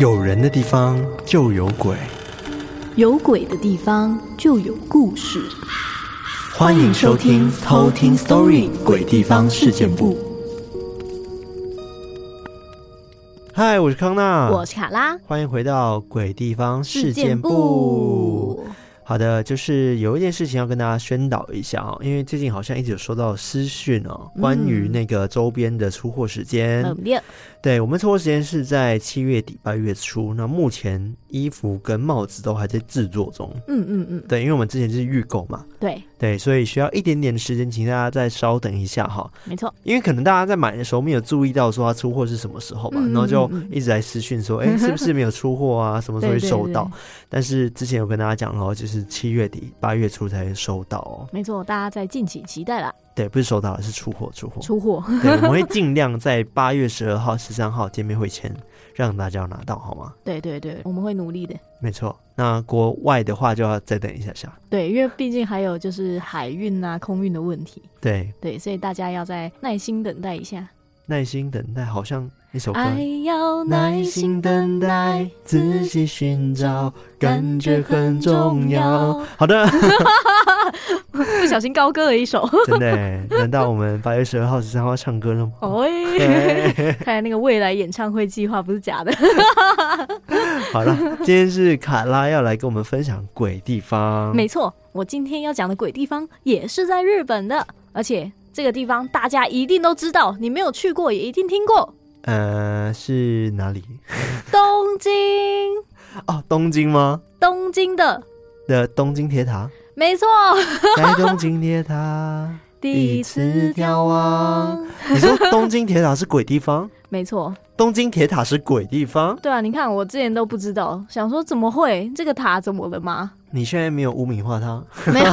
有人的地方就有鬼，有鬼的地方就有故事。欢迎收听《偷听 Story 鬼地方事件部》。嗨，我是康纳，我是卡拉，欢迎回到《鬼地方事件簿》。好的，就是有一件事情要跟大家宣导一下哦，因为最近好像一直有收到私讯哦，关于那个周边的出货时间。嗯对，我们出货时间是在七月底八月初，那目前衣服跟帽子都还在制作中。嗯嗯嗯，对，因为我们之前是预购嘛，对对，所以需要一点点的时间，请大家再稍等一下哈。没错，因为可能大家在买的时候没有注意到说它出货是什么时候嘛，然后就一直在私讯说，哎，是不是没有出货啊？什么时候会收到？但是之前有跟大家讲了，就是七月底八月初才会收到哦。没错，大家再敬请期待啦。对，不是收到了，是出货，出货，出货。对，我们会尽量在八月十二号、十三号见面会前让大家拿到，好吗？对对对，我们会努力的。没错，那国外的话就要再等一下下。对，因为毕竟还有就是海运啊、空运的问题。对对，所以大家要再耐心等待一下。耐心等待，好像一首歌。爱要耐心等待，仔细寻找，感觉很重要。好的。不小心高歌了一首，真的？难道我们八月十二号、十三号唱歌了吗？哦、欸，看来那个未来演唱会计划不是假的。好了，今天是卡拉要来跟我们分享鬼地方。没错，我今天要讲的鬼地方也是在日本的，而且这个地方大家一定都知道，你没有去过也一定听过。呃，是哪里？东京。哦，东京吗？东京的的东京铁塔。没错，在东京铁塔 第一次眺望。你说东京铁塔是鬼地方？没错，东京铁塔是鬼地方。对啊，你看我之前都不知道，想说怎么会这个塔怎么了吗？你现在没有污名化它？没有，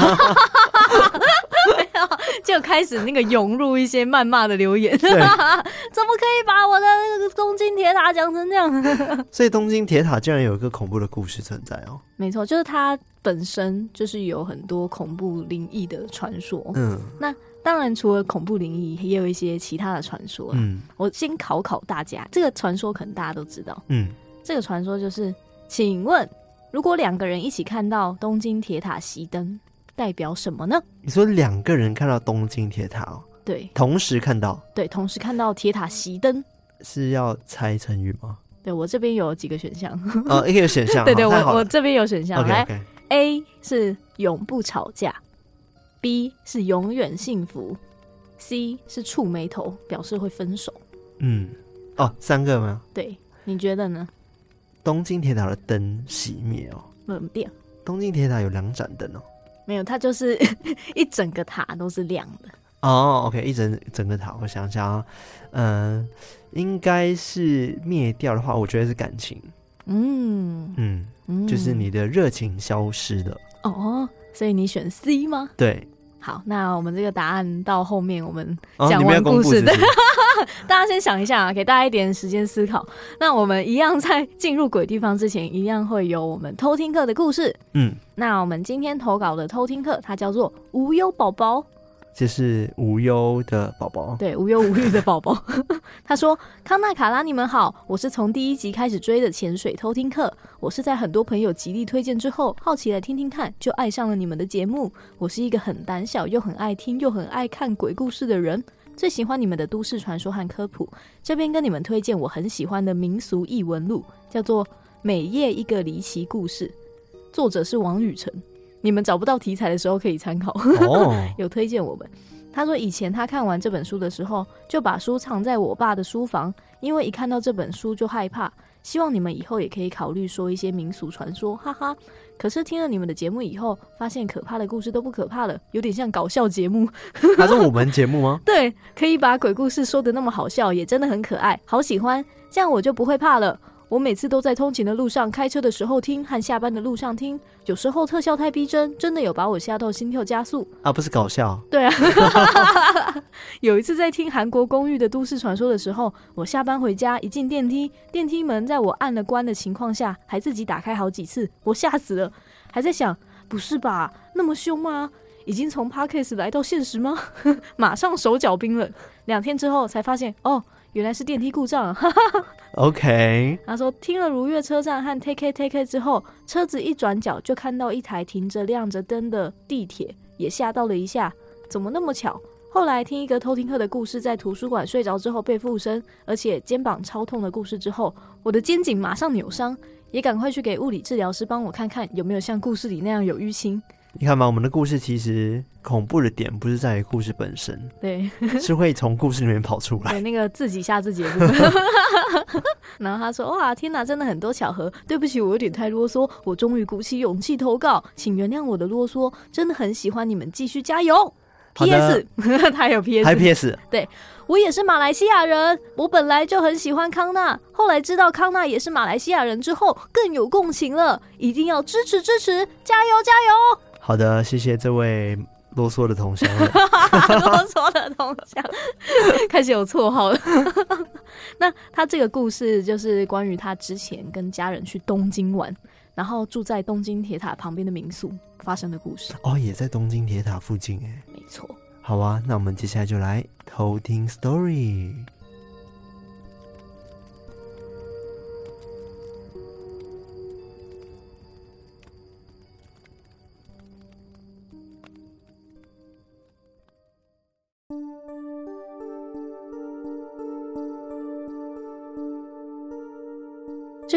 就开始那个涌入一些谩骂的留言。怎么可以把我的那个东京铁塔讲成这样？所以东京铁塔竟然有一个恐怖的故事存在哦。没错，就是它。本身就是有很多恐怖灵异的传说，嗯，那当然除了恐怖灵异，也有一些其他的传说，嗯，我先考考大家，这个传说可能大家都知道，嗯，这个传说就是，请问如果两个人一起看到东京铁塔熄灯，代表什么呢？你说两个人看到东京铁塔哦，对，同时看到，对，同时看到铁塔熄灯，是要猜成语吗？对，我这边有几个选项，哦，一个选项，对对，我我这边有选项，okay, 来。Okay. A 是永不吵架，B 是永远幸福，C 是触眉头，表示会分手。嗯，哦，三个吗？对，你觉得呢？东京铁塔的灯熄灭哦，冷电。东京铁塔有两盏灯哦，没有，它就是 一整个塔都是亮的。哦，OK，一整整个塔，我想想啊，嗯，应该是灭掉的话，我觉得是感情。嗯嗯。就是你的热情消失了哦，所以你选 C 吗？对，好，那我们这个答案到后面我们讲完故事的，哦、大家先想一下啊，给大家一点时间思考。那我们一样在进入鬼地方之前，一样会有我们偷听课的故事。嗯，那我们今天投稿的偷听课，它叫做无忧宝宝。这是无忧的宝宝，对，无忧无虑的宝宝。他说：“康纳卡拉，你们好，我是从第一集开始追的潜水偷听课。我是在很多朋友极力推荐之后，好奇来听听看，就爱上了你们的节目。我是一个很胆小又很爱听又很爱看鬼故事的人，最喜欢你们的都市传说和科普。这边跟你们推荐我很喜欢的民俗异闻录，叫做《每夜一个离奇故事》，作者是王雨辰。”你们找不到题材的时候可以参考，oh. 有推荐我们。他说以前他看完这本书的时候，就把书藏在我爸的书房，因为一看到这本书就害怕。希望你们以后也可以考虑说一些民俗传说，哈哈。可是听了你们的节目以后，发现可怕的故事都不可怕了，有点像搞笑节目。他是我们节目吗？对，可以把鬼故事说的那么好笑，也真的很可爱，好喜欢。这样我就不会怕了。我每次都在通勤的路上、开车的时候听，和下班的路上听。有时候特效太逼真，真的有把我吓到心跳加速啊！不是搞笑。对啊，有一次在听韩国公寓的都市传说的时候，我下班回家一进电梯，电梯门在我按了关的情况下，还自己打开好几次，我吓死了，还在想，不是吧？那么凶吗？已经从 Parkes 来到现实吗？马上手脚冰冷。两天之后才发现，哦，原来是电梯故障。OK，他说听了如月车站和 Take It Take It 之后，车子一转角就看到一台停着亮着灯的地铁，也吓到了一下，怎么那么巧？后来听一个偷听课的故事，在图书馆睡着之后被附身，而且肩膀超痛的故事之后，我的肩颈马上扭伤，也赶快去给物理治疗师帮我看看有没有像故事里那样有淤青。你看嘛，我们的故事其实恐怖的点不是在于故事本身，对，是会从故事里面跑出来，对，那个自己吓自己的部分。然后他说：“哇，天哪，真的很多巧合。对不起，我有点太啰嗦，我终于鼓起勇气投稿，请原谅我的啰嗦。真的很喜欢你们，继续加油。”P.S. 他有 P.S. 还 P.S. 对，我也是马来西亚人，我本来就很喜欢康纳，后来知道康纳也是马来西亚人之后，更有共情了。一定要支持支持，加油加油！好的，谢谢这位啰嗦的同乡。啰嗦的同乡开始有绰号了。那他这个故事就是关于他之前跟家人去东京玩，然后住在东京铁塔旁边的民宿发生的故事。哦，也在东京铁塔附近哎。没错。好啊，那我们接下来就来偷听 story。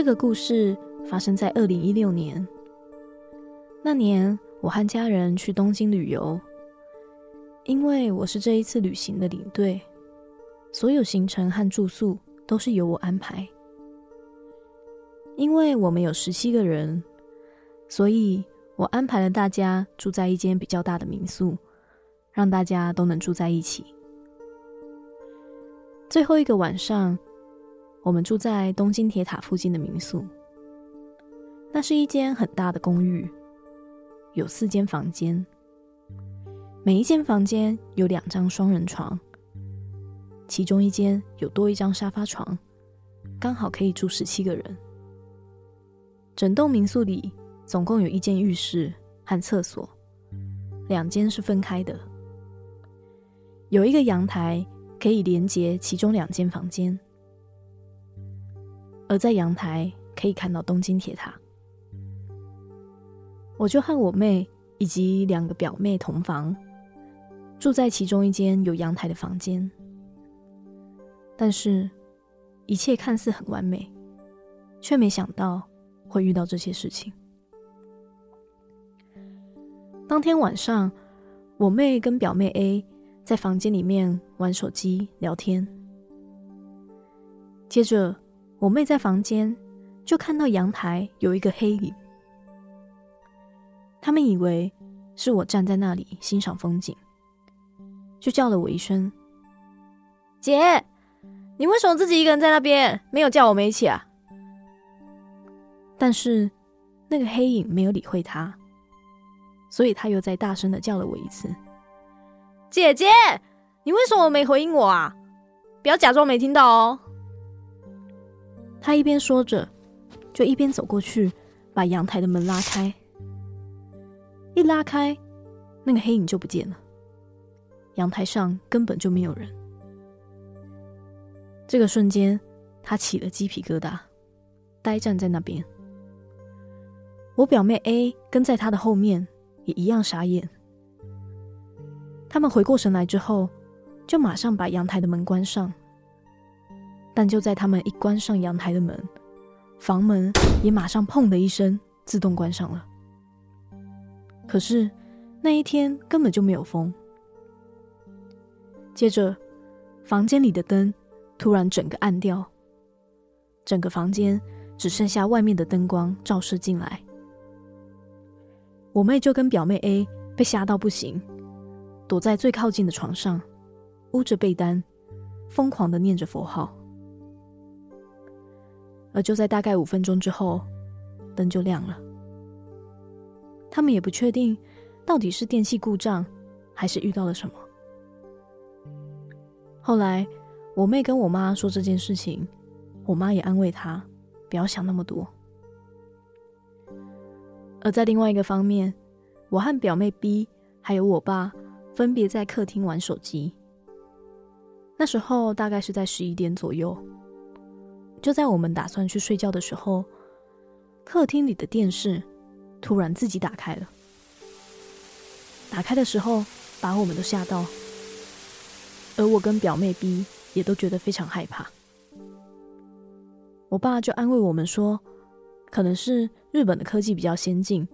个故事发生在二零一六年。那年，我和家人去东京旅游，因为我是这一次旅行的领队，所有行程和住宿都是由我安排。因为我们有十七个人，所以我安排了大家住在一间比较大的民宿，让大家都能住在一起。最后一个晚上，我们住在东京铁塔附近的民宿，那是一间很大的公寓，有四间房间，每一间房间有两张双人床，其中一间有多一张沙发床，刚好可以住十七个人。整栋民宿里总共有一间浴室和厕所，两间是分开的，有一个阳台可以连接其中两间房间。而在阳台可以看到东京铁塔，我就和我妹以及两个表妹同房，住在其中一间有阳台的房间。但是，一切看似很完美，却没想到会遇到这些事情。当天晚上，我妹跟表妹 A 在房间里面玩手机聊天，接着。我妹在房间就看到阳台有一个黑影，他们以为是我站在那里欣赏风景，就叫了我一声：“姐，你为什么自己一个人在那边，没有叫我们一起啊？”但是那个黑影没有理会他，所以他又再大声的叫了我一次：“姐姐，你为什么没回应我啊？不要假装没听到哦。”他一边说着，就一边走过去，把阳台的门拉开。一拉开，那个黑影就不见了。阳台上根本就没有人。这个瞬间，他起了鸡皮疙瘩，呆站在那边。我表妹 A 跟在他的后面，也一样傻眼。他们回过神来之后，就马上把阳台的门关上。但就在他们一关上阳台的门，房门也马上砰的一声自动关上了。可是那一天根本就没有风。接着，房间里的灯突然整个暗掉，整个房间只剩下外面的灯光照射进来。我妹就跟表妹 A 被吓到不行，躲在最靠近的床上，捂着被单，疯狂的念着佛号。而就在大概五分钟之后，灯就亮了。他们也不确定到底是电器故障，还是遇到了什么。后来我妹跟我妈说这件事情，我妈也安慰她，不要想那么多。而在另外一个方面，我和表妹 B 还有我爸分别在客厅玩手机。那时候大概是在十一点左右。就在我们打算去睡觉的时候，客厅里的电视突然自己打开了。打开的时候，把我们都吓到，而我跟表妹 B 也都觉得非常害怕。我爸就安慰我们说，可能是日本的科技比较先进，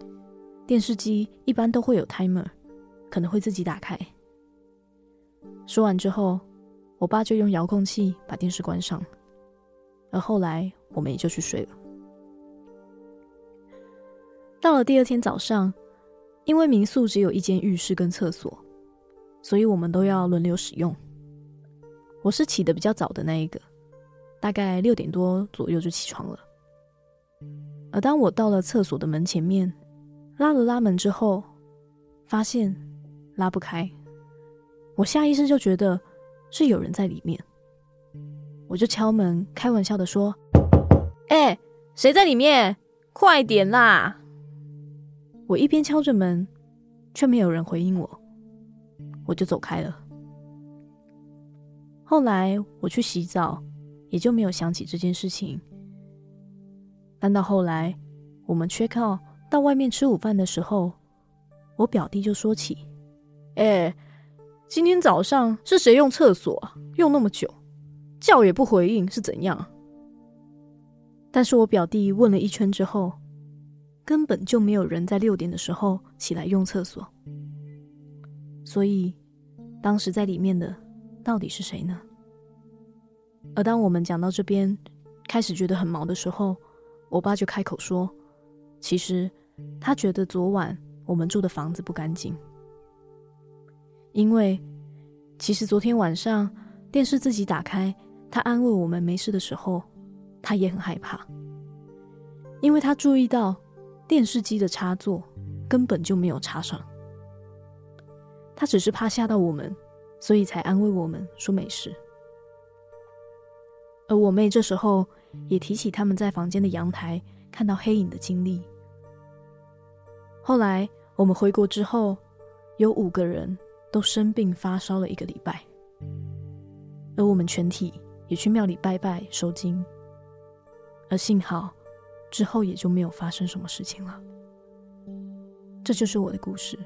电视机一般都会有 timer，可能会自己打开。说完之后，我爸就用遥控器把电视关上，而后来我们也就去睡了。到了第二天早上，因为民宿只有一间浴室跟厕所，所以我们都要轮流使用。我是起得比较早的那一个，大概六点多左右就起床了。而当我到了厕所的门前面，拉了拉门之后，发现拉不开。我下意识就觉得是有人在里面，我就敲门，开玩笑的说：“哎，谁在里面？快点啦！”我一边敲着门，却没有人回应我，我就走开了。后来我去洗澡，也就没有想起这件事情。但到后来，我们 check out 到外面吃午饭的时候，我表弟就说起：“哎，今天早上是谁用厕所？用那么久，叫也不回应，是怎样？”但是我表弟问了一圈之后，根本就没有人在六点的时候起来用厕所，所以当时在里面的到底是谁呢？而当我们讲到这边，开始觉得很毛的时候，我爸就开口说：“其实他觉得昨晚我们住的房子不干净，因为其实昨天晚上电视自己打开，他安慰我们没事的时候，他也很害怕，因为他注意到。”电视机的插座根本就没有插上，他只是怕吓到我们，所以才安慰我们说没事。而我妹这时候也提起他们在房间的阳台看到黑影的经历。后来我们回国之后，有五个人都生病发烧了一个礼拜，而我们全体也去庙里拜拜收经，而幸好。之后也就没有发生什么事情了。这就是我的故事。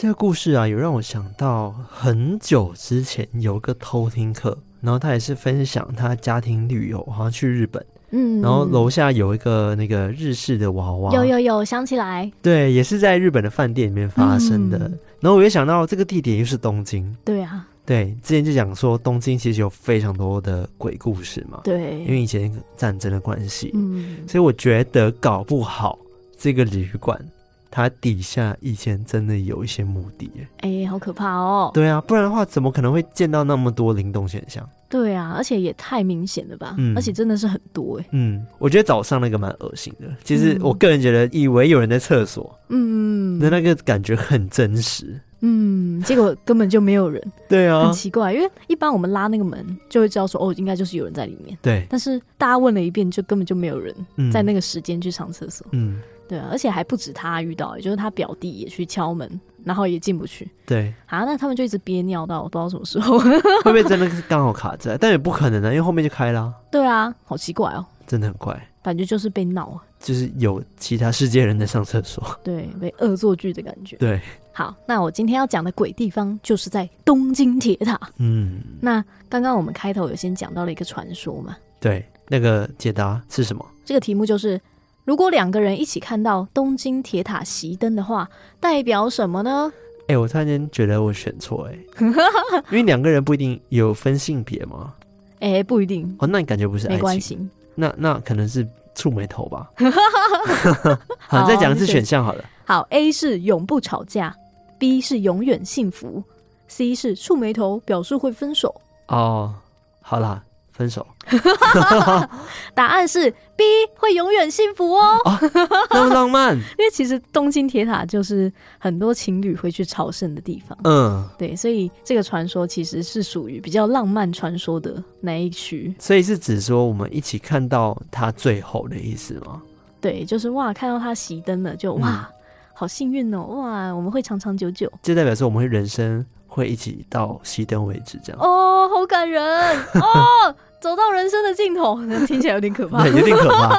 这个故事啊，有让我想到很久之前有个偷听客。然后他也是分享他家庭旅游，好像去日本，嗯，然后楼下有一个那个日式的娃娃，有有有，想起来，对，也是在日本的饭店里面发生的。嗯、然后我又想到这个地点又是东京，对啊，对，之前就讲说东京其实有非常多的鬼故事嘛，对，因为以前战争的关系，嗯，所以我觉得搞不好这个旅馆。它底下以前真的有一些墓地，哎、欸，好可怕哦！对啊，不然的话，怎么可能会见到那么多灵动现象？对啊，而且也太明显了吧？嗯，而且真的是很多哎。嗯，我觉得早上那个蛮恶心的。其实我个人觉得，以为有人在厕所，嗯，那那个感觉很真实。嗯，结果根本就没有人。对啊，很奇怪，因为一般我们拉那个门就会知道说，哦，应该就是有人在里面。对，但是大家问了一遍，就根本就没有人在那个时间去上厕所。嗯。对啊，而且还不止他遇到，也就是他表弟也去敲门，然后也进不去。对啊，那他们就一直憋尿到我不知道什么时候，会不会真的是 刚好卡在？但也不可能的，因为后面就开了。对啊，好奇怪哦，真的很怪，感觉就是被闹啊，就是有其他世界人在上厕所，对，被恶作剧的感觉。对，好，那我今天要讲的鬼地方就是在东京铁塔。嗯，那刚刚我们开头有先讲到了一个传说嘛？对，那个解答是什么？这个题目就是。如果两个人一起看到东京铁塔熄灯的话，代表什么呢？哎、欸，我突然间觉得我选错哎，因为两个人不一定有分性别吗？哎、欸，不一定哦。那你感觉不是爱情？没关系。那那可能是触眉头吧。好，再讲一次选项好了。好，A 是永不吵架，B 是永远幸福，C 是触眉头表示会分手。哦，好啦。分手。答案是 B，会永远幸福哦。啊，那么浪漫。因为其实东京铁塔就是很多情侣会去朝圣的地方。嗯，对，所以这个传说其实是属于比较浪漫传说的那一区。所以是指说我们一起看到它最后的意思吗？对，就是哇，看到它熄灯了，就哇，嗯、好幸运哦，哇，我们会长长久久。就代表说我们会人生会一起到熄灯为止，这样。哦，好感人哦。走到人生的尽头，听起来有点可怕，有点可怕。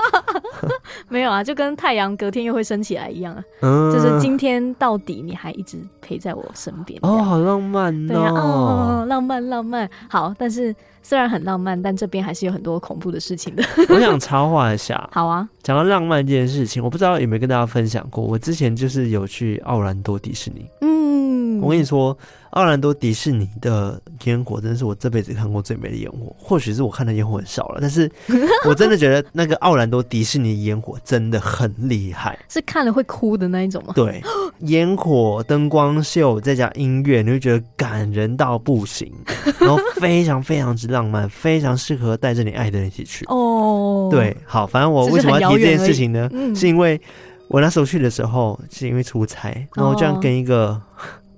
没有啊，就跟太阳隔天又会升起来一样啊。嗯，就是今天到底你还一直陪在我身边。哦，好浪漫哦。对啊，哦，浪漫浪漫。好，但是虽然很浪漫，但这边还是有很多恐怖的事情的。我想插话一下。好啊。讲到浪漫这件事情，我不知道有没有跟大家分享过。我之前就是有去奥兰多迪士尼。嗯，我跟你说。奥兰多迪士尼的烟火真的是我这辈子看过最美的烟火，或许是我看的烟火很少了，但是 我真的觉得那个奥兰多迪士尼烟火真的很厉害，是看了会哭的那一种吗？对，烟火、灯光秀再加音乐，你会觉得感人到不行，然后非常非常之浪漫，非常适合带着你爱的人一起去。哦，对，好，反正我为什么要提这件事情呢？是，是因为我那时候去的时候是因为出差，然后这样跟一个。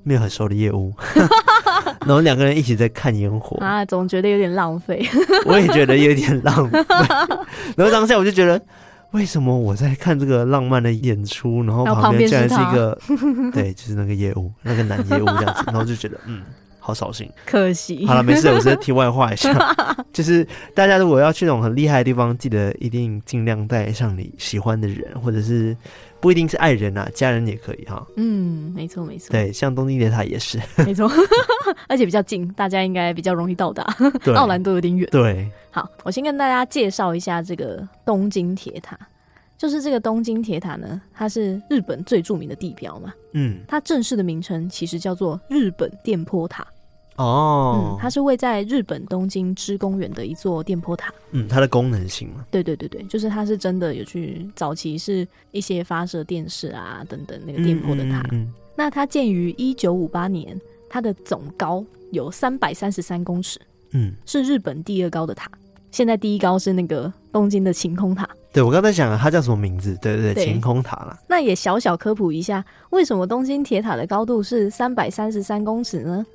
没有很熟的业务，然后两个人一起在看烟火啊，总觉得有点浪费。我也觉得有点浪费。然后当下我就觉得，为什么我在看这个浪漫的演出，然后旁边竟然是一个，对，就是那个业务，那个男业务这样子，然后就觉得，嗯，好扫兴，可惜。好了，没事，我是题外话一下，就是大家如果要去那种很厉害的地方，记得一定尽量带上你喜欢的人，或者是。不一定是爱人啊，家人也可以哈。嗯，没错没错。对，像东京铁塔也是，没错，而且比较近，大家应该比较容易到达。奥兰多有点远。对，好，我先跟大家介绍一下这个东京铁塔。就是这个东京铁塔呢，它是日本最著名的地标嘛。嗯，它正式的名称其实叫做日本电波塔。哦、嗯，它是位在日本东京知公园的一座电波塔。嗯，它的功能性嘛？对对对对，就是它是真的有去早期是一些发射电视啊等等那个电波的塔。嗯，嗯，嗯，那它建于一九五八年，它的总高有三百三十三公尺。嗯，是日本第二高的塔。现在第一高是那个东京的晴空塔。对，我刚才讲了它叫什么名字？对对对，晴空塔啦。那也小小科普一下，为什么东京铁塔的高度是三百三十三公尺呢？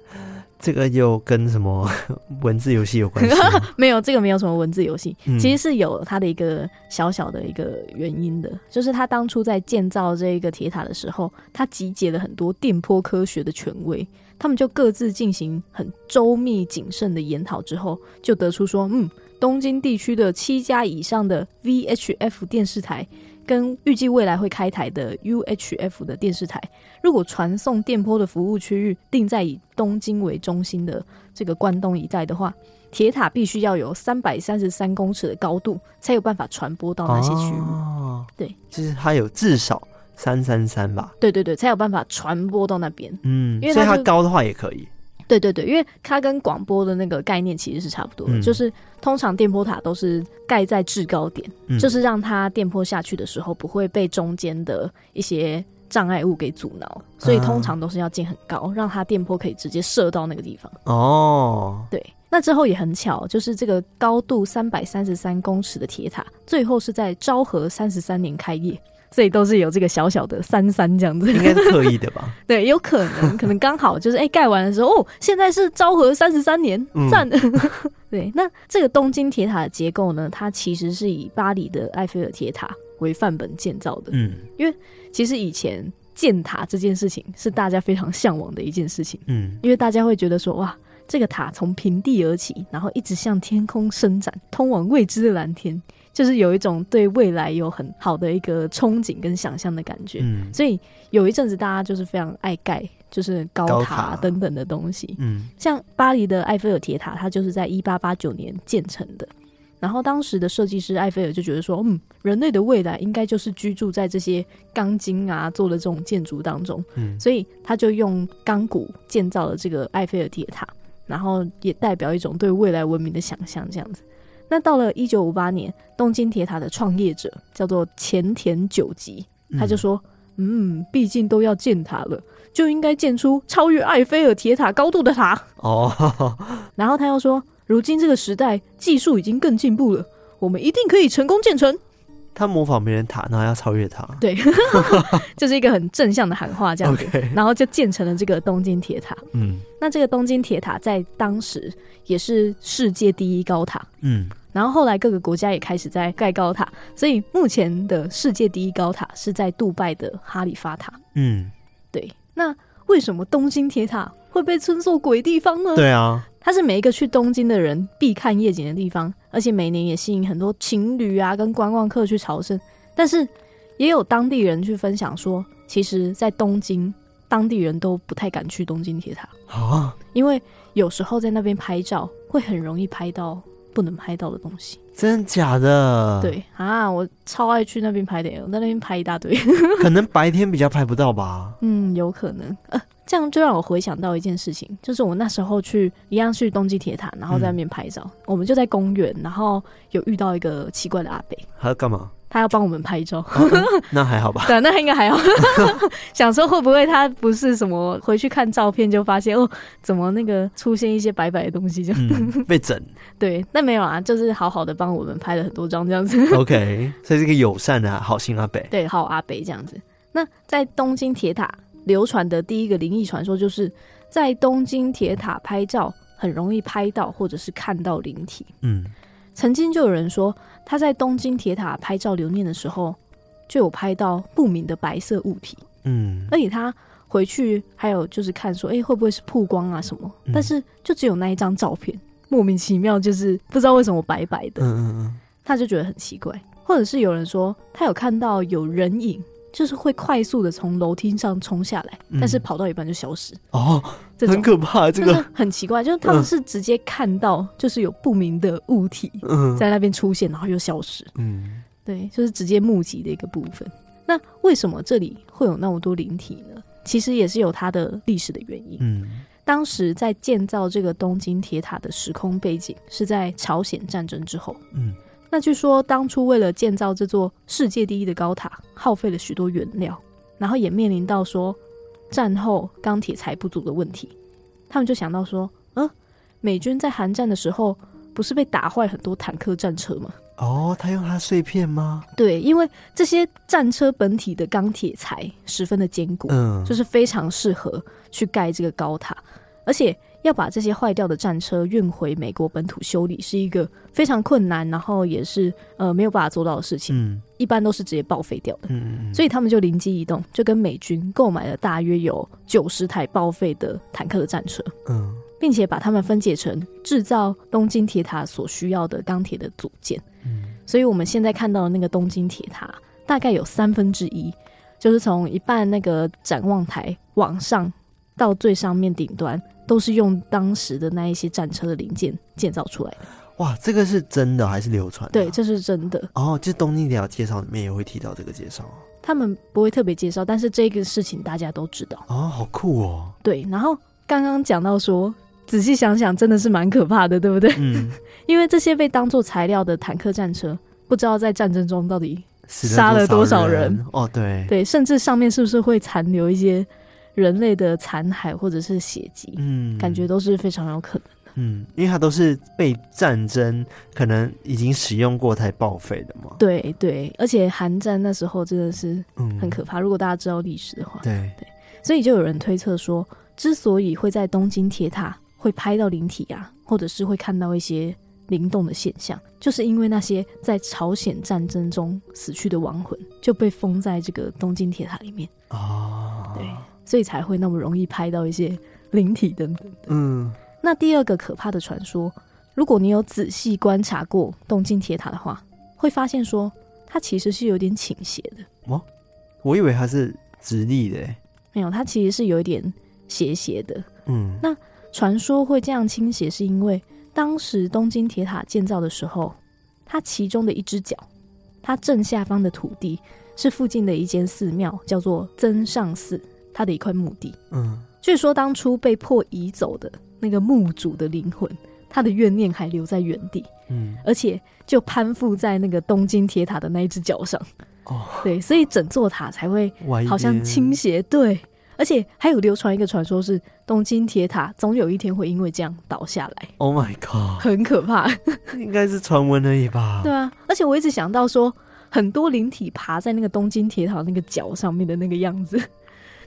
这个又跟什么 文字游戏有关系？没有，这个没有什么文字游戏，嗯、其实是有它的一个小小的一个原因的，就是他当初在建造这个铁塔的时候，他集结了很多电波科学的权威，他们就各自进行很周密谨慎的研讨之后，就得出说，嗯，东京地区的七家以上的 VHF 电视台。跟预计未来会开台的 UHF 的电视台，如果传送电波的服务区域定在以东京为中心的这个关东一带的话，铁塔必须要有三百三十三公尺的高度，才有办法传播到那些区域。哦，对，就是它有至少三三三吧？对对对，才有办法传播到那边。嗯，因为所以它高的话也可以。对对对，因为它跟广播的那个概念其实是差不多的，嗯、就是通常电波塔都是盖在制高点，嗯、就是让它电波下去的时候不会被中间的一些障碍物给阻挠，所以通常都是要建很高，让它电波可以直接射到那个地方。哦，对，那之后也很巧，就是这个高度三百三十三公尺的铁塔，最后是在昭和三十三年开业。所以都是有这个小小的三三这样子，应该是刻意的吧？对，有可能，可能刚好就是哎，盖、欸、完的时候哦，现在是昭和三十三年，赞、嗯。对，那这个东京铁塔的结构呢，它其实是以巴黎的埃菲尔铁塔为范本建造的。嗯，因为其实以前建塔这件事情是大家非常向往的一件事情。嗯，因为大家会觉得说，哇，这个塔从平地而起，然后一直向天空伸展，通往未知的蓝天。就是有一种对未来有很好的一个憧憬跟想象的感觉，嗯，所以有一阵子大家就是非常爱盖，就是高塔等等的东西，嗯，像巴黎的埃菲尔铁塔，它就是在一八八九年建成的，然后当时的设计师埃菲尔就觉得说，嗯，人类的未来应该就是居住在这些钢筋啊做的这种建筑当中，嗯，所以他就用钢骨建造了这个埃菲尔铁塔，然后也代表一种对未来文明的想象，这样子。那到了一九五八年，东京铁塔的创业者叫做前田久吉，他就说：“嗯，毕竟都要建塔了，就应该建出超越埃菲尔铁塔高度的塔。”哦，然后他又说：“如今这个时代技术已经更进步了，我们一定可以成功建成。他模仿别人塔，然后要超越他。对，就是一个很正向的喊话，这样子然后就建成了这个东京铁塔。嗯，那这个东京铁塔在当时也是世界第一高塔。嗯，然后后来各个国家也开始在盖高塔，所以目前的世界第一高塔是在杜拜的哈利法塔。嗯，对。那为什么东京铁塔会被称作鬼地方呢？对啊。它是每一个去东京的人必看夜景的地方，而且每年也吸引很多情侣啊跟观光客去朝圣。但是也有当地人去分享说，其实，在东京，当地人都不太敢去东京铁塔啊，因为有时候在那边拍照会很容易拍到不能拍到的东西。真的假的？对啊，我超爱去那边拍的，我在那边拍一大堆。可能白天比较拍不到吧？嗯，有可能。呃这样就让我回想到一件事情，就是我那时候去一样去东京铁塔，然后在那边拍照。嗯、我们就在公园，然后有遇到一个奇怪的阿北，他要干嘛？他要帮我们拍照。哦嗯、那还好吧？对，那应该还好。想说会不会他不是什么？回去看照片就发现哦，怎么那个出现一些白白的东西就，被整。对，那没有啊，就是好好的帮我们拍了很多张这样子。OK，所以这个友善的好心阿北，对，好阿北这样子。那在东京铁塔。流传的第一个灵异传说，就是在东京铁塔拍照很容易拍到或者是看到灵体。嗯，曾经就有人说他在东京铁塔拍照留念的时候，就有拍到不明的白色物体。嗯，而且他回去还有就是看说，哎、欸，会不会是曝光啊什么？嗯、但是就只有那一张照片，莫名其妙就是不知道为什么白白的。嗯嗯嗯，他就觉得很奇怪，或者是有人说他有看到有人影。就是会快速的从楼梯上冲下来，嗯、但是跑到一半就消失。哦，这很可怕，这个很奇怪，就是他们是直接看到，就是有不明的物体在那边出现，然后又消失。嗯，对，就是直接目击的一个部分。那为什么这里会有那么多灵体呢？其实也是有它的历史的原因。嗯，当时在建造这个东京铁塔的时空背景是在朝鲜战争之后。嗯。那据说当初为了建造这座世界第一的高塔，耗费了许多原料，然后也面临到说战后钢铁材不足的问题。他们就想到说，嗯，美军在韩战的时候不是被打坏很多坦克战车吗？哦，他用它碎片吗？对，因为这些战车本体的钢铁材十分的坚固，嗯，就是非常适合去盖这个高塔，而且。要把这些坏掉的战车运回美国本土修理，是一个非常困难，然后也是呃没有办法做到的事情。嗯，一般都是直接报废掉的。嗯，所以他们就灵机一动，就跟美军购买了大约有九十台报废的坦克的战车。嗯，并且把它们分解成制造东京铁塔所需要的钢铁的组件。嗯，所以我们现在看到的那个东京铁塔，大概有三分之一就是从一半那个展望台往上到最上面顶端。都是用当时的那一些战车的零件建造出来的。哇，这个是真的还是流传的？对，这是真的。哦，就东京铁塔介绍里面也会提到这个介绍。他们不会特别介绍，但是这个事情大家都知道。哦，好酷哦。对，然后刚刚讲到说，仔细想想，真的是蛮可怕的，对不对？嗯。因为这些被当做材料的坦克战车，不知道在战争中到底杀了多少人。哦，对。对，甚至上面是不是会残留一些？人类的残骸或者是血迹，嗯，感觉都是非常有可能的，嗯，因为它都是被战争可能已经使用过才报废的嘛。对对，而且韩战那时候真的是很可怕。嗯，如果大家知道历史的话，对对，所以就有人推测说，之所以会在东京铁塔会拍到灵体啊，或者是会看到一些灵动的现象，就是因为那些在朝鲜战争中死去的亡魂就被封在这个东京铁塔里面哦，对。所以才会那么容易拍到一些灵体等等的。嗯，那第二个可怕的传说，如果你有仔细观察过东京铁塔的话，会发现说它其实是有点倾斜的。哦，我以为它是直立的。没有，它其实是有一点斜斜的。嗯，那传说会这样倾斜，是因为当时东京铁塔建造的时候，它其中的一只脚，它正下方的土地是附近的一间寺庙，叫做增上寺。他的一块墓地，嗯，据说当初被迫移走的那个墓主的灵魂，他的怨念还留在原地，嗯，而且就攀附在那个东京铁塔的那一只脚上，哦，对，所以整座塔才会好像倾斜，对，而且还有流传一个传说，是东京铁塔总有一天会因为这样倒下来。Oh my god，很可怕，应该是传闻而已吧？对啊，而且我一直想到说，很多灵体爬在那个东京铁塔那个脚上面的那个样子，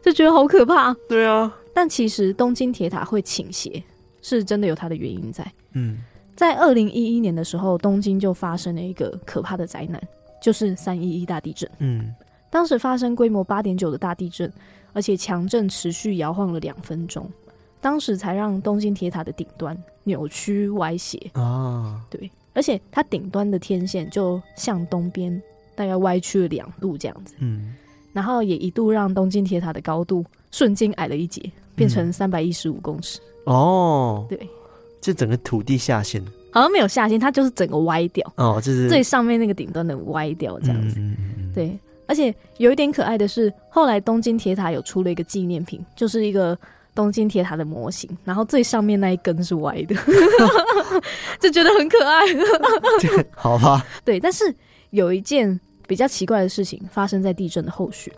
就觉得好可怕。对啊，但其实东京铁塔会倾斜，是真的有它的原因在。嗯，在二零一一年的时候，东京就发生了一个可怕的灾难，就是三一一大地震。嗯，当时发生规模八点九的大地震。而且强震持续摇晃了两分钟，当时才让东京铁塔的顶端扭曲歪斜啊。对，而且它顶端的天线就向东边大概歪曲了两度这样子。嗯，然后也一度让东京铁塔的高度瞬间矮了一截，变成三百一十五公尺。哦，对，这整个土地下陷，好像没有下陷，它就是整个歪掉。哦，就是最上面那个顶端的歪掉这样子。嗯嗯嗯，对。而且有一点可爱的是，后来东京铁塔有出了一个纪念品，就是一个东京铁塔的模型，然后最上面那一根是歪的，就觉得很可爱。好吧。对，但是有一件比较奇怪的事情发生在地震的后续，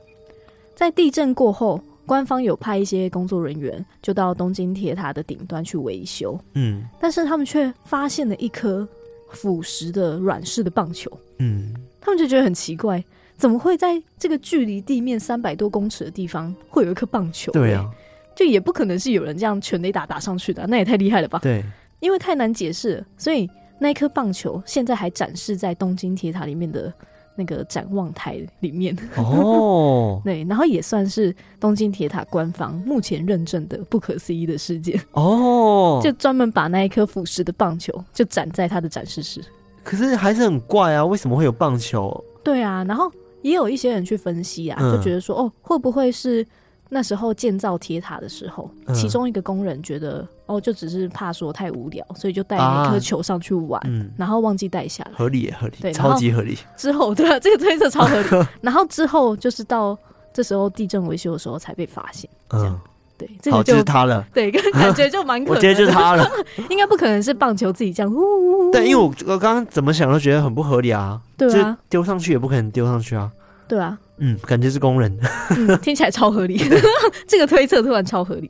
在地震过后，官方有派一些工作人员就到东京铁塔的顶端去维修，嗯，但是他们却发现了一颗腐蚀的软式的棒球，嗯，他们就觉得很奇怪。怎么会在这个距离地面三百多公尺的地方会有一颗棒球？对啊，就也不可能是有人这样全垒打打上去的，那也太厉害了吧？对，因为太难解释，所以那一颗棒球现在还展示在东京铁塔里面的那个展望台里面。哦，对，然后也算是东京铁塔官方目前认证的不可思议的事件。哦，就专门把那一颗腐蚀的棒球就展在他的展示室。可是还是很怪啊，为什么会有棒球？对啊，然后。也有一些人去分析啊，嗯、就觉得说，哦，会不会是那时候建造铁塔的时候，嗯、其中一个工人觉得，哦，就只是怕说太无聊，所以就带一颗球上去玩，啊嗯、然后忘记带下来，合理也合理，对，超级合理。之后，对啊，这个推测超合理。然后之后就是到这时候地震维修的时候才被发现，这样，嗯、对，这个就，就是他了，对，感觉就蛮 可能，我觉得就是他了，应该不可能是棒球自己这样，呜呜，对，因为我我刚刚怎么想都觉得很不合理啊，对啊，丢上去也不可能丢上去啊。对啊，嗯，感觉是工人，嗯，听起来超合理。这个推测突然超合理。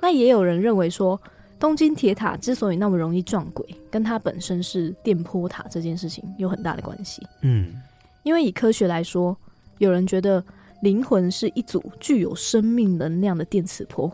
那也有人认为说，东京铁塔之所以那么容易撞鬼，跟它本身是电波塔这件事情有很大的关系。嗯，因为以科学来说，有人觉得灵魂是一组具有生命能量的电磁波，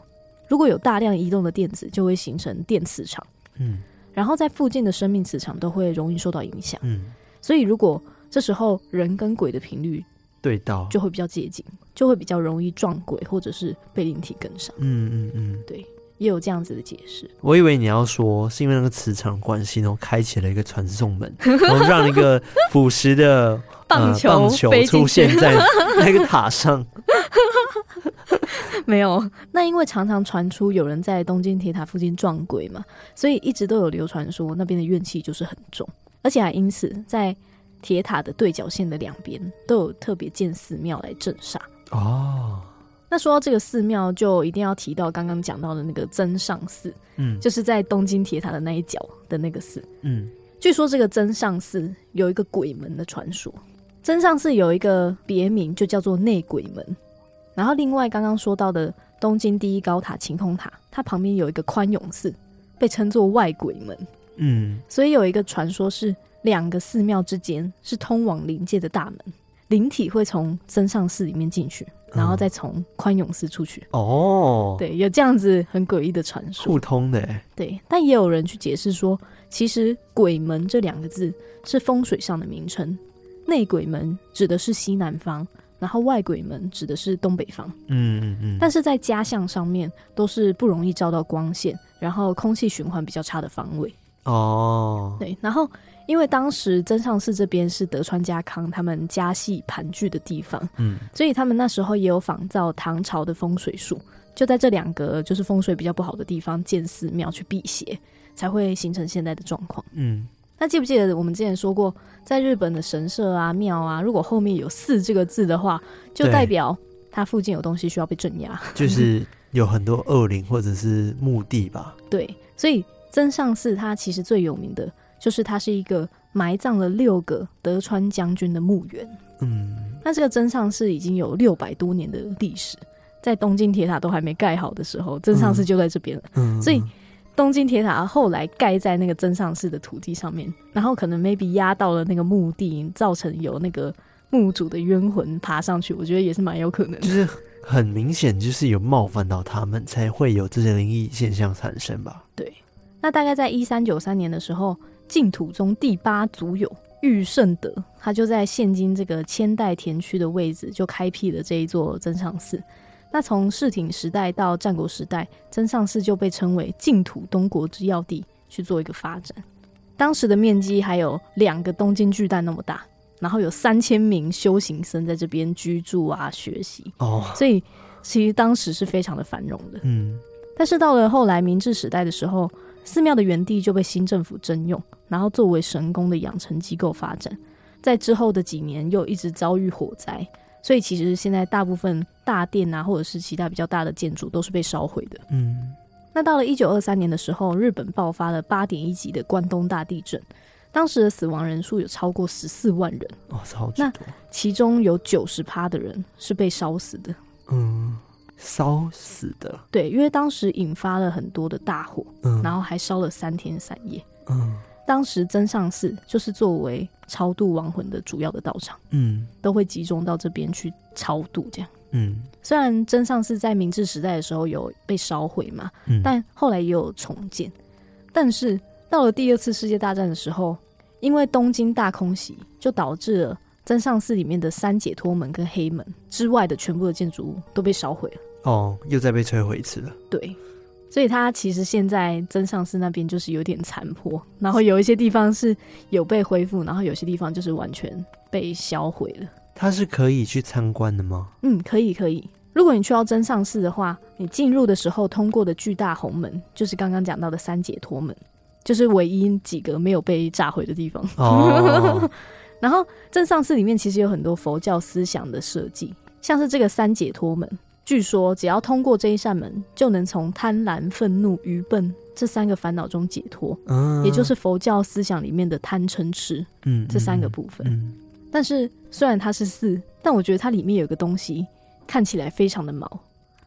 如果有大量移动的电子，就会形成电磁场。嗯，然后在附近的生命磁场都会容易受到影响。嗯，所以如果这时候人跟鬼的频率对到就会比较接近，就会比较容易撞鬼，或者是被灵体跟上。嗯嗯嗯，对，也有这样子的解释。我以为你要说是因为那个磁场关系，然后开启了一个传送门，然后让一个腐蚀的棒球、呃、棒球出现在 那个塔上。没有，那因为常常传出有人在东京铁塔附近撞鬼嘛，所以一直都有流传说那边的怨气就是很重，而且还因此在。铁塔的对角线的两边都有特别建寺庙来镇煞哦。那说到这个寺庙，就一定要提到刚刚讲到的那个增上寺，嗯，就是在东京铁塔的那一角的那个寺，嗯。据说这个增上寺有一个鬼门的传说，增上寺有一个别名就叫做内鬼门。然后另外刚刚说到的东京第一高塔晴空塔，它旁边有一个宽永寺，被称作外鬼门，嗯。所以有一个传说是。两个寺庙之间是通往灵界的大门，灵体会从增上寺里面进去，然后再从宽永寺出去。哦，对，有这样子很诡异的传说，互通的。对，但也有人去解释说，其实“鬼门”这两个字是风水上的名称，内鬼门指的是西南方，然后外鬼门指的是东北方。嗯嗯嗯。但是在家相上面都是不容易照到光线，然后空气循环比较差的方位。哦，对，然后。因为当时增上寺这边是德川家康他们家系盘踞的地方，嗯，所以他们那时候也有仿造唐朝的风水术，就在这两个就是风水比较不好的地方建寺庙去辟邪，才会形成现在的状况。嗯，那记不记得我们之前说过，在日本的神社啊庙啊，如果后面有“寺”这个字的话，就代表它附近有东西需要被镇压，就是有很多恶灵或者是墓地吧？对，所以增上寺它其实最有名的。就是它是一个埋葬了六个德川将军的墓园。嗯，那这个真上寺已经有六百多年的历史，在东京铁塔都还没盖好的时候，真上寺就在这边了。嗯，所以东京铁塔后来盖在那个真上寺的土地上面，然后可能 maybe 压到了那个墓地，造成有那个墓主的冤魂爬上去，我觉得也是蛮有可能的。就是很明显，就是有冒犯到他们，才会有这些灵异现象产生吧？对。那大概在一三九三年的时候，净土宗第八祖友玉圣德，他就在现今这个千代田区的位置，就开辟了这一座真上寺。那从世挺时代到战国时代，真上寺就被称为净土东国之要地，去做一个发展。当时的面积还有两个东京巨蛋那么大，然后有三千名修行僧在这边居住啊学习哦，所以其实当时是非常的繁荣的。嗯，但是到了后来明治时代的时候，寺庙的原地就被新政府征用，然后作为神宫的养成机构发展。在之后的几年，又一直遭遇火灾。所以其实现在大部分大殿啊，或者是其他比较大的建筑都是被烧毁的。嗯，那到了一九二三年的时候，日本爆发了八点一级的关东大地震，当时的死亡人数有超过十四万人。哦，超级多。那其中有九十趴的人是被烧死的。嗯，烧死的。对，因为当时引发了很多的大火，嗯，然后还烧了三天三夜。嗯。当时真上寺就是作为超度亡魂的主要的道场，嗯，都会集中到这边去超度，这样。嗯，虽然真上寺在明治时代的时候有被烧毁嘛，嗯，但后来也有重建。但是到了第二次世界大战的时候，因为东京大空袭，就导致了真上寺里面的三解脱门跟黑门之外的全部的建筑物都被烧毁了。哦，又再被摧毁一次了。对。所以它其实现在真上寺那边就是有点残破，然后有一些地方是有被恢复，然后有些地方就是完全被销毁了。它是可以去参观的吗？嗯，可以可以。如果你去到真上寺的话，你进入的时候通过的巨大红门，就是刚刚讲到的三解脱门，就是唯一几个没有被炸毁的地方。哦。然后真上寺里面其实有很多佛教思想的设计，像是这个三解脱门。据说，只要通过这一扇门，就能从贪婪、愤怒、愚笨这三个烦恼中解脱。嗯，也就是佛教思想里面的贪嗔痴，嗯，这三个部分。嗯，嗯，但是虽然它是寺，但我觉得它里面有个东西看起来非常的毛，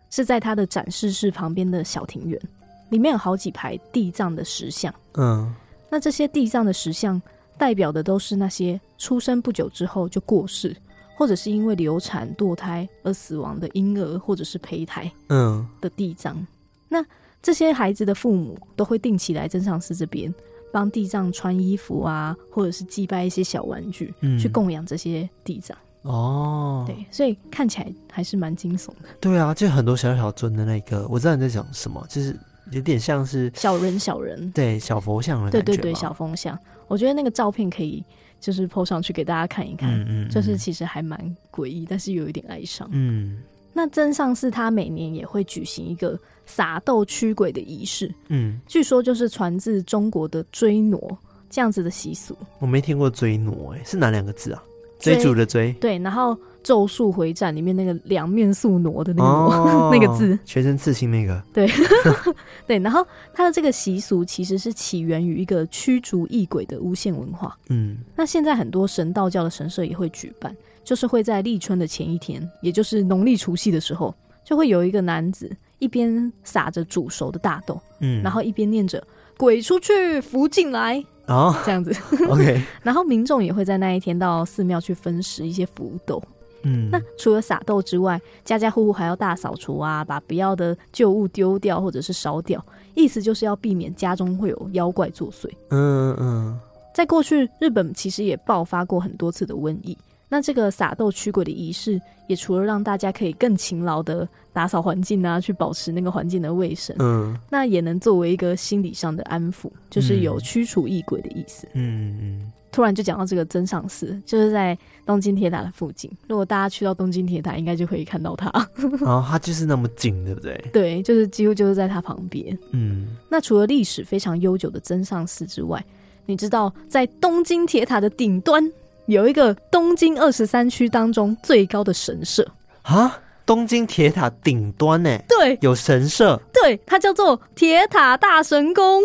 是在它的展示室旁边的小庭院，里面有好几排地藏的石像。嗯，那这些地藏的石像代表的都是那些出生不久之后就过世。或者是因为流产、堕胎而死亡的婴儿，或者是胚胎，嗯，的地藏。嗯、那这些孩子的父母都会定期来真上寺这边帮地藏穿衣服啊，或者是祭拜一些小玩具，嗯、去供养这些地藏。哦，对，所以看起来还是蛮惊悚的。对啊，就很多小小尊的那个，我知道你在讲什么，就是有点像是小人小人，对，小佛像的对对对，小佛像。我觉得那个照片可以。就是 po 上去给大家看一看，嗯嗯嗯，就是其实还蛮诡异，但是又有一点哀伤。嗯，那真上寺他每年也会举行一个撒豆驱鬼的仪式，嗯，据说就是传自中国的追挪这样子的习俗。我没听过追儺，哎，是哪两个字啊？追逐的追，对，然后。咒术回战里面那个两面宿儺的那个 那个字，全身刺青那个，对 对。然后他的这个习俗其实是起源于一个驱逐异鬼的巫线文化。嗯，那现在很多神道教的神社也会举办，就是会在立春的前一天，也就是农历除夕的时候，就会有一个男子一边撒着煮熟的大豆，嗯，然后一边念着“鬼出去，福进来”，哦，这样子。OK，然后民众也会在那一天到寺庙去分食一些福豆。嗯，那除了撒豆之外，家家户户还要大扫除啊，把不要的旧物丢掉或者是烧掉，意思就是要避免家中会有妖怪作祟。嗯嗯，在过去，日本其实也爆发过很多次的瘟疫。那这个撒豆驱鬼的仪式，也除了让大家可以更勤劳的打扫环境啊，去保持那个环境的卫生，嗯，那也能作为一个心理上的安抚，就是有驱除异鬼的意思。嗯嗯。突然就讲到这个真上寺，就是在东京铁塔的附近。如果大家去到东京铁塔，应该就可以看到它。哦，它就是那么近，对不对？对，就是几乎就是在它旁边。嗯，那除了历史非常悠久的真上寺之外，你知道在东京铁塔的顶端有一个东京二十三区当中最高的神社啊？东京铁塔顶端呢？对，有神社。对，它叫做铁塔大神宫。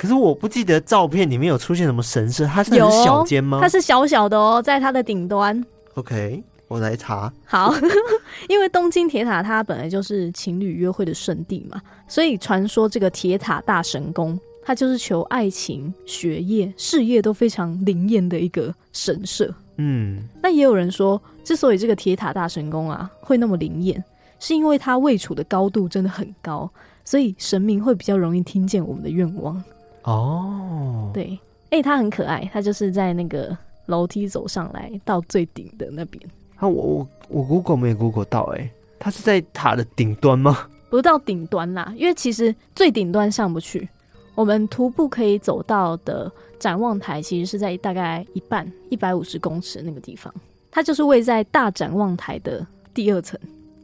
可是我不记得照片里面有出现什么神社，它是很小间吗？它是小小的哦，在它的顶端。OK，我来查。好，因为东京铁塔它本来就是情侣约会的圣地嘛，所以传说这个铁塔大神宫，它就是求爱情、学业、事业都非常灵验的一个神社。嗯，那也有人说，之所以这个铁塔大神宫啊会那么灵验，是因为它位处的高度真的很高，所以神明会比较容易听见我们的愿望。哦，对，哎、欸，它很可爱，它就是在那个楼梯走上来到最顶的那边。啊，我我我 Google 没有 Google 到、欸，哎，它是在塔的顶端吗？不到顶端啦，因为其实最顶端上不去。我们徒步可以走到的展望台，其实是在大概一半一百五十公尺那个地方，它就是位在大展望台的第二层。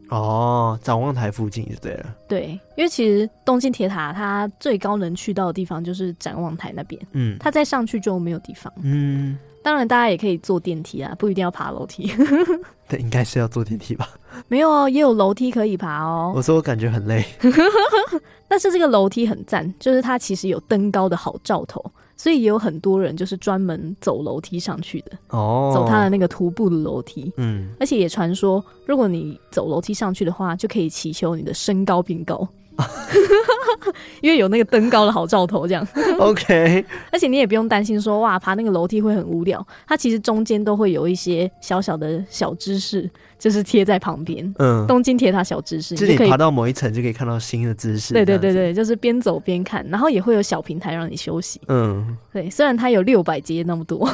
哦，展望台附近就对了。对，因为其实东京铁塔它最高能去到的地方就是展望台那边，嗯，它再上去就没有地方。嗯，当然大家也可以坐电梯啊，不一定要爬楼梯。对，应该是要坐电梯吧？没有哦，也有楼梯可以爬哦。我说我感觉很累。但是这个楼梯很赞，就是它其实有登高的好兆头，所以也有很多人就是专门走楼梯上去的哦，走他的那个徒步的楼梯。嗯，而且也传说，如果你走楼梯上去的话，就可以祈求你的身高变高。因为有那个登高的好兆头，这样 OK。而且你也不用担心说哇，爬那个楼梯会很无聊。它其实中间都会有一些小小的小知识，就是贴在旁边。嗯，东京铁塔小知识，就你爬到某一层就可以看到新的知识。对对对对，就是边走边看，然后也会有小平台让你休息。嗯，对，虽然它有六百阶那么多，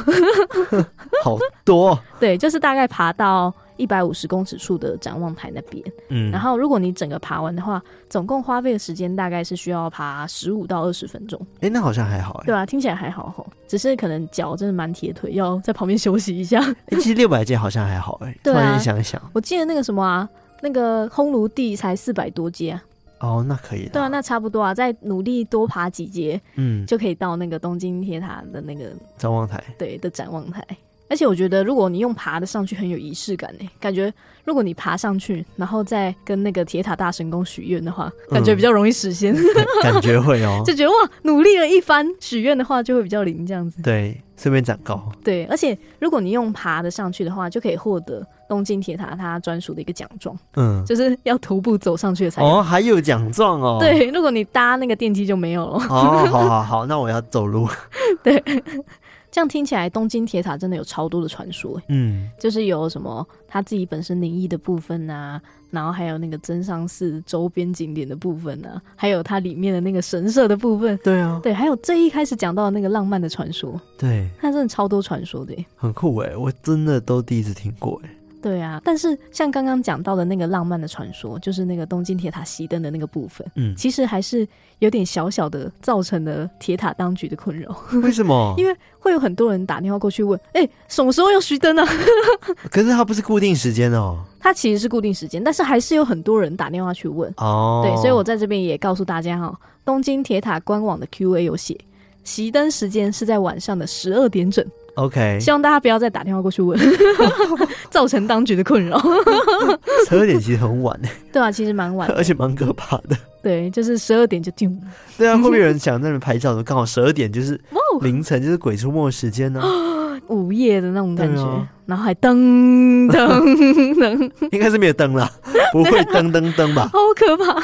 好多。对，就是大概爬到。一百五十公尺处的展望台那边，嗯，然后如果你整个爬完的话，总共花费的时间大概是需要爬十五到二十分钟。哎、欸，那好像还好哎，对啊，听起来还好吼，只是可能脚真的蛮铁腿，要在旁边休息一下。哎、欸，其实六百阶好像还好哎，突然想一想，我记得那个什么啊，那个烘炉地才四百多阶啊。哦，那可以。对啊，那差不多啊，再努力多爬几阶，嗯，就可以到那个东京铁塔的那个展望台，对的展望台。而且我觉得，如果你用爬的上去，很有仪式感呢。感觉如果你爬上去，然后再跟那个铁塔大神宫许愿的话，感觉比较容易实现。嗯、感觉会哦，就觉得哇，努力了一番，许愿的话就会比较灵，这样子。对，顺便长高。对，而且如果你用爬的上去的话，就可以获得东京铁塔它专属的一个奖状。嗯，就是要徒步走上去的才有。哦，还有奖状哦。对，如果你搭那个电梯就没有了。哦，好好好，那我要走路。对。这样听起来，东京铁塔真的有超多的传说，嗯，就是有什么他自己本身灵异的部分啊，然后还有那个增上寺周边景点的部分啊，还有它里面的那个神社的部分，对啊，对，还有最一开始讲到的那个浪漫的传说，对，它真的超多传说的，很酷哎，我真的都第一次听过哎。对啊，但是像刚刚讲到的那个浪漫的传说，就是那个东京铁塔熄灯的那个部分，嗯，其实还是有点小小的造成了铁塔当局的困扰。为什么？因为会有很多人打电话过去问，哎、欸，什么时候要熄灯啊？可是它不是固定时间哦。它其实是固定时间，但是还是有很多人打电话去问。哦，对，所以我在这边也告诉大家哈，东京铁塔官网的 Q&A 有写，熄灯时间是在晚上的十二点整。OK，希望大家不要再打电话过去问，造成当局的困扰。十二点其实很晚呢。对啊，其实蛮晚，而且蛮可怕的。对，就是十二点就定。对啊，会不会有人想在那边拍照的时候，刚好十二点就是凌晨，就是鬼出没的时间呢？午夜的那种感觉，然后还噔噔噔，应该是没有灯啦，不会噔噔噔吧？好可怕！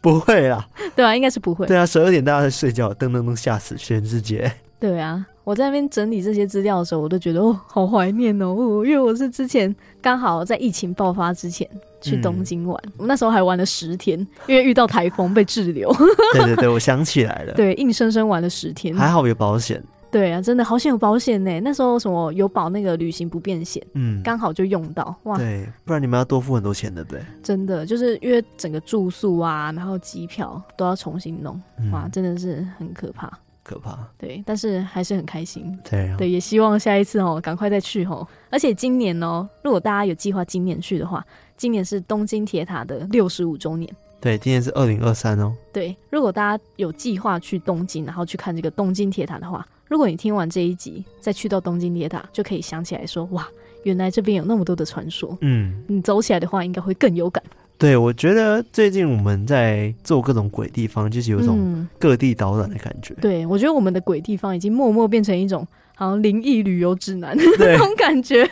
不会啦，对啊，应该是不会。对啊，十二点大家在睡觉，噔噔噔吓死全世界。对啊。我在那边整理这些资料的时候，我都觉得哦，好怀念哦，因为我是之前刚好在疫情爆发之前去东京玩，嗯、我那时候还玩了十天，因为遇到台风被滞留。对对对，我想起来了，对，硬生生玩了十天，还好有保险。对啊，真的好险有保险呢，那时候什么有保那个旅行不便险，嗯，刚好就用到哇，对，不然你们要多付很多钱的，对不对？真的，就是因为整个住宿啊，然后机票都要重新弄，嗯、哇，真的是很可怕。可怕，对，但是还是很开心，对、哦，对，也希望下一次哦，赶快再去哦。而且今年哦，如果大家有计划今年去的话，今年是东京铁塔的六十五周年，对，今年是二零二三哦。对，如果大家有计划去东京，然后去看这个东京铁塔的话，如果你听完这一集再去到东京铁塔，就可以想起来说，哇，原来这边有那么多的传说，嗯，你走起来的话，应该会更有感。对，我觉得最近我们在做各种鬼地方，就是有一种各地导览的感觉。嗯、对，我觉得我们的鬼地方已经默默变成一种好像灵异旅游指南对那种感觉。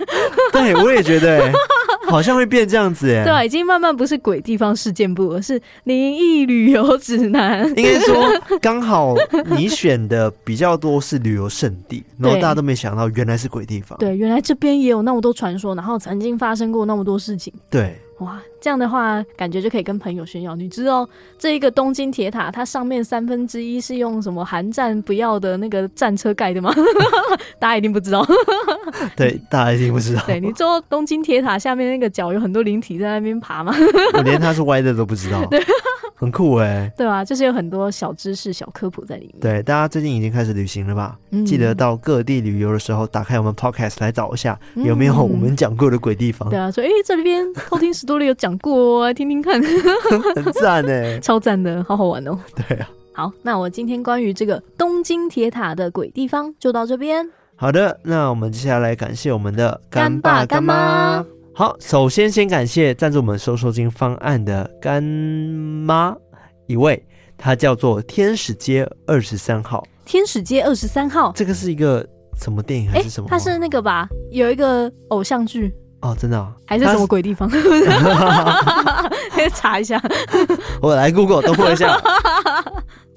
对，我也觉得、欸，好像会变这样子、欸，哎，对啊，已经慢慢不是鬼地方事件部，而是灵异旅游指南。应该说，刚好你选的比较多是旅游胜地，然后大家都没想到原来是鬼地方。对，原来这边也有那么多传说，然后曾经发生过那么多事情。对。哇，这样的话，感觉就可以跟朋友炫耀。你知道这一个东京铁塔，它上面三分之一是用什么韩战不要的那个战车盖的吗？大家一定不知道。对，大家一定不知道。对，你坐东京铁塔下面那个角有很多灵体在那边爬吗？我连它是歪的都不知道。对，很酷哎、欸。对啊，就是有很多小知识、小科普在里面。对，大家最近已经开始旅行了吧？嗯、记得到各地旅游的时候，打开我们 Podcast 来找一下有没有我们讲过的鬼地方。嗯、对啊，说哎、欸，这边偷听史多里有讲过哦，来听听看，很赞哎，超赞的，好好玩哦。对啊，好，那我今天关于这个东京铁塔的鬼地方就到这边。好的，那我们接下来感谢我们的干爸干妈。好，首先先感谢赞助我们收收金方案的干妈一位，她叫做天使街二十三号。天使街二十三号，这个是一个什么电影还是什么？它是那个吧？有一个偶像剧。哦，真的、哦，还是什么鬼地方？可以 查一下。我来 Google 等我一下。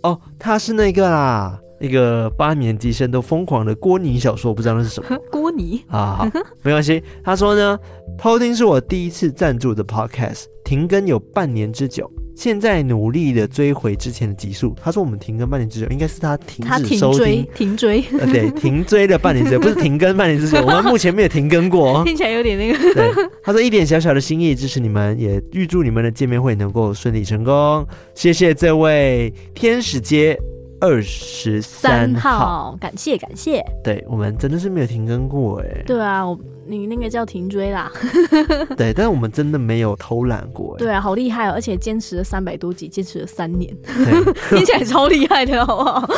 哦，他是那个啦，那个八年级生都疯狂的郭妮小说，不知道那是什么。郭妮啊，好，没关系。他说呢，偷听是我第一次赞助的 Podcast，停更有半年之久。现在努力的追回之前的集数。他说我们停更半年之久，应该是他停止收听，停追，停追，呃，对，停追了半年之久，不是停更半年之久。我们目前没有停更过，听起来有点那个。对，他说一点小小的心意支持你们，也预祝你们的见面会能够顺利成功。谢谢这位天使街。二十三号，感谢感谢。对，我们真的是没有停更过哎。对啊，我你那个叫停追啦。对，但是我们真的没有偷懒过。对啊，好厉害哦！而且坚持了三百多集，坚持了三年，对 听起来超厉害的，好不好？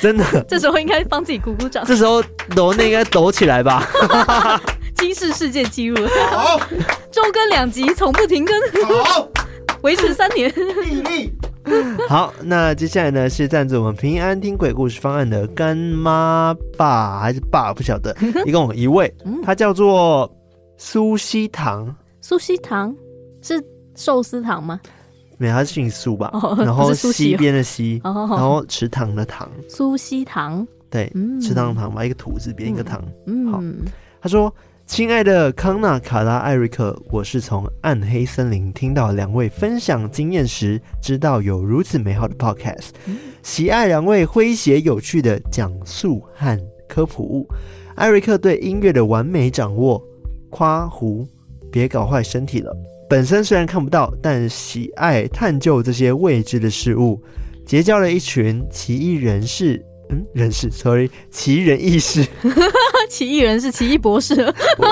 真的，这时候应该帮自己鼓鼓掌。这时候抖那应该抖起来吧？金氏世界纪录，好，周更两集，从不停更，好，维持三年，毅力。好，那接下来呢是赞助我们平安听鬼故事方案的干妈爸还是爸不晓得，一共有一位，他叫做苏西糖。苏西糖是寿司糖吗？没有，他是姓苏吧？然后西边的西，然后池塘的塘。苏西糖，对，池塘的塘吧，一个土字边一个塘。嗯，好，他说。亲爱的康纳、卡拉、艾瑞克，我是从暗黑森林听到两位分享经验时，知道有如此美好的 podcast，喜爱两位诙谐有趣的讲述和科普物。艾瑞克对音乐的完美掌握，夸胡，别搞坏身体了。本身虽然看不到，但喜爱探究这些未知的事物，结交了一群奇异人士。嗯，人士，sorry，奇人异士，奇异人士，奇异博士。我，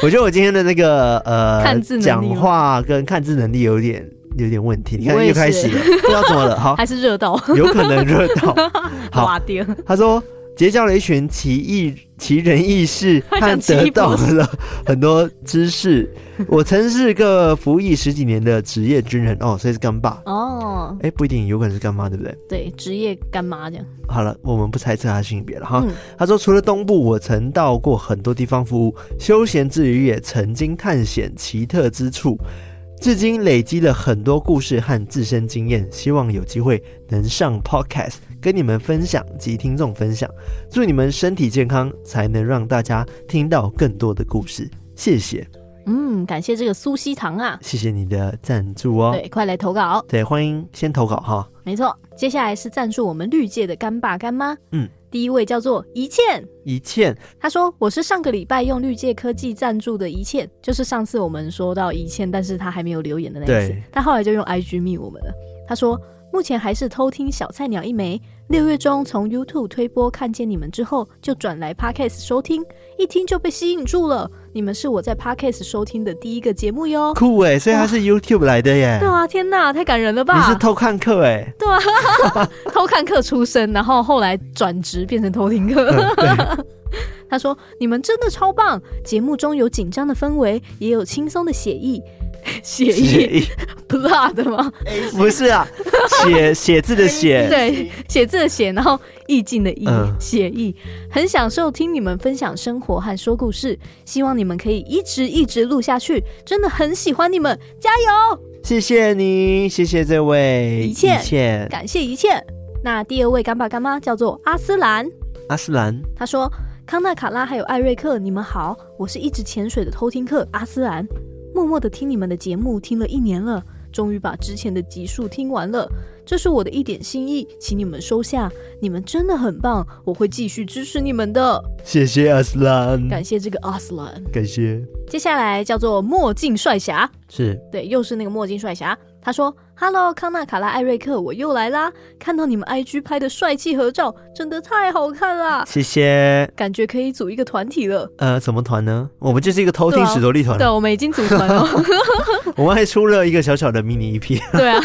我觉得我今天的那个呃，讲话跟看字能力有点有点问题。你看又开始了，不知道怎么了。好，还是热到，有可能热到。好，掉他说。结交了一群奇异奇人异 士，和得到了很多知识。我曾是个服役十几年的职业军人哦，所以是干爸哦。哎，不一定，有可能是干妈，对不对？对，职业干妈这样。好了，我们不猜测他性别了哈。嗯、他说，除了东部，我曾到过很多地方服务，休闲之余也曾经探险奇特之处。至今累积了很多故事和自身经验，希望有机会能上 Podcast 跟你们分享及听众分享。祝你们身体健康，才能让大家听到更多的故事。谢谢。嗯，感谢这个苏西糖啊，谢谢你的赞助哦。对，快来投稿。对，欢迎先投稿哈。没错，接下来是赞助我们绿界的干爸干妈。嗯。第一位叫做一倩，一倩，他说我是上个礼拜用绿界科技赞助的一倩，就是上次我们说到一倩，但是他还没有留言的那一次，对。他后来就用 IG 密我们了。他说目前还是偷听小菜鸟一枚，六月中从 YouTube 推播看见你们之后，就转来 Podcast 收听，一听就被吸引住了。你们是我在 Podcast 收听的第一个节目�ँ，酷哎！所以他是 YouTube 来的耶。对啊，天哪，太感人了吧！你是偷看客哎？对啊，偷看客出身，然后后来转职变成偷听客。嗯、他说：“你们真的超棒，节目中有紧张的氛围，也有轻松的写意。血意 blood 吗？不是啊，写 写字的写，对，写字的写，然后意境的意，嗯。写意。很享受听你们分享生活和说故事，希望你们可以一直一直录下去，真的很喜欢你们，加油！谢谢你，谢谢这位一切一切。感谢一切。那第二位干爸干妈叫做阿斯兰，阿斯兰，他说：“康纳、卡拉还有艾瑞克，你们好，我是一直潜水的偷听客阿斯兰，默默的听你们的节目听了一年了，终于把之前的集数听完了，这是我的一点心意，请你们收下。你们真的很棒，我会继续支持你们的。谢谢阿斯兰，感谢这个阿斯兰。感谢，接下来叫做墨镜帅侠，是对，又是那个墨镜帅侠。他说：“Hello，康纳、卡拉、艾瑞克，我又来啦！看到你们 IG 拍的帅气合照，真的太好看了，谢谢。感觉可以组一个团体了。呃，什么团呢？我们就是一个偷听史多利团。对，我们已经组团了。我们还出了一个小小的迷你 EP。对啊，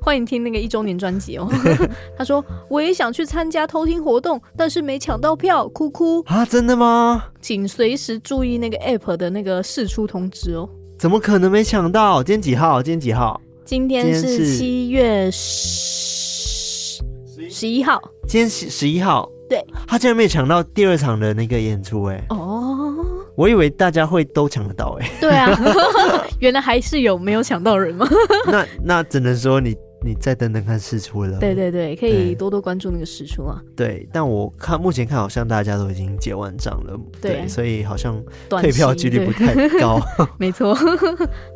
欢迎听那个一周年专辑哦。他说我也想去参加偷听活动，但是没抢到票，哭哭啊！真的吗？请随时注意那个 App 的那个释出通知哦。怎么可能没抢到？今天几号？今天几号？”今天是七月十十一号，今天十十一号，对，他竟然没有抢到第二场的那个演出，哎，哦，我以为大家会都抢得到，哎，对啊，原来还是有没有抢到人吗？那那只能说你你再等等看事出了，对对对，可以多多关注那个事出啊。对，但我看目前看好像大家都已经结完账了，对，对，所以好像退票几率不太高，没错。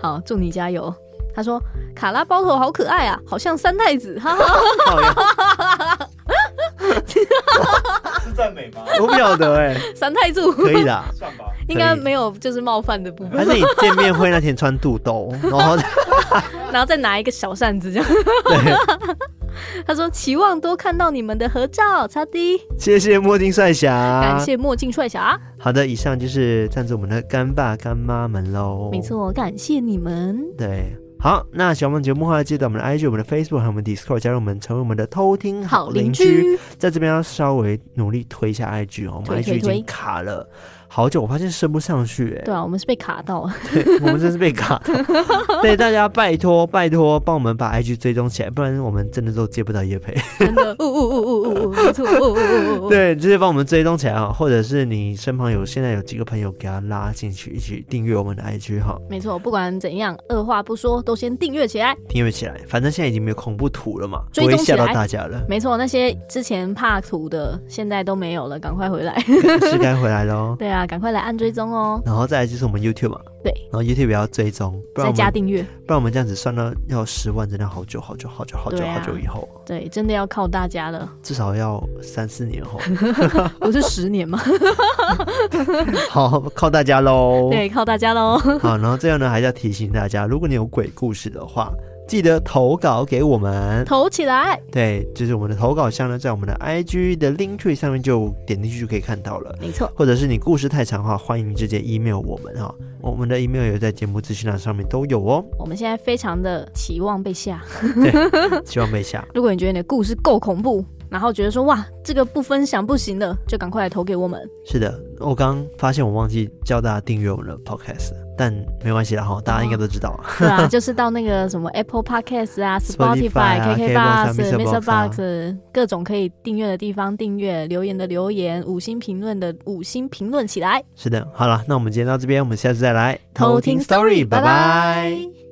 好，祝你加油。他说：“卡拉包头好可爱啊，好像三太子。”哈哈哈哈 是赞美吗？我不晓得哎、欸，三太子可以啦，算吧，应该没有就是冒犯的部分。还是你见面会那天穿肚兜，然后然后再拿一个小扇子这样。对，他说：“期望多看到你们的合照，擦滴。”谢谢墨镜帅侠，感谢墨镜帅侠。好的，以上就是赞助我们的干爸干妈们喽。没错，感谢你们。对。好，那喜欢我们节目的话，记得我们的 IG、我们的 Facebook 还有我们 Discord 加入我们，成为我们的偷听好邻居。在这边要稍微努力推一下 IG 哦，我们 IG 已经卡了。好久，我发现升不上去哎、欸。对啊，我们是被卡到了。对，我们真是被卡到。对，大家拜托拜托，帮我们把 IG 追踪起来，不然我们真的都接不到叶培。真的，呜呜呜呜呜，没错，呜呜呜呜。对，直接帮我们追踪起来啊，或者是你身旁有现在有几个朋友，给他拉进去，一起订阅我们的 IG 哈。没错，不管怎样，二话不说，都先订阅起来。订阅起来，反正现在已经没有恐怖图了嘛，追踪吓到大家了。没错，那些之前怕图的，现在都没有了，赶快回来。是该回来喽。对啊，赶快来按追踪。哦，然后再来就是我们 YouTube 嘛，对，然后 YouTube 也要追踪，不然再加订阅，不然我们这样子算到要十万，真的好久好久好久好久好久以后，对，真的要靠大家了，至少要三四年后，不是十年吗？好，靠大家喽，对，靠大家喽。好，然后最后呢，还是要提醒大家，如果你有鬼故事的话。记得投稿给我们，投起来。对，就是我们的投稿箱呢，在我们的 IG 的 link tree 上面就点进去就可以看到了。没错，或者是你故事太长的话，欢迎直接 email 我们哈，我们的 email 也在节目资讯栏上面都有哦。我们现在非常的期望被吓，对，期望被吓。如果你觉得你的故事够恐怖，然后觉得说哇，这个不分享不行的，就赶快来投给我们。是的，我刚发现我忘记教大家订阅我们的 podcast。但没关系啦哈，大家应该都知道。哦、对啊，就是到那个什么 Apple Podcast 啊、Spotify、KKBox、Mr. Box 各种可以订阅的地方订阅，留言的留言，五星评论的五星评论起来。是的，好了，那我们今天到这边，我们下次再来偷听 Story。拜拜。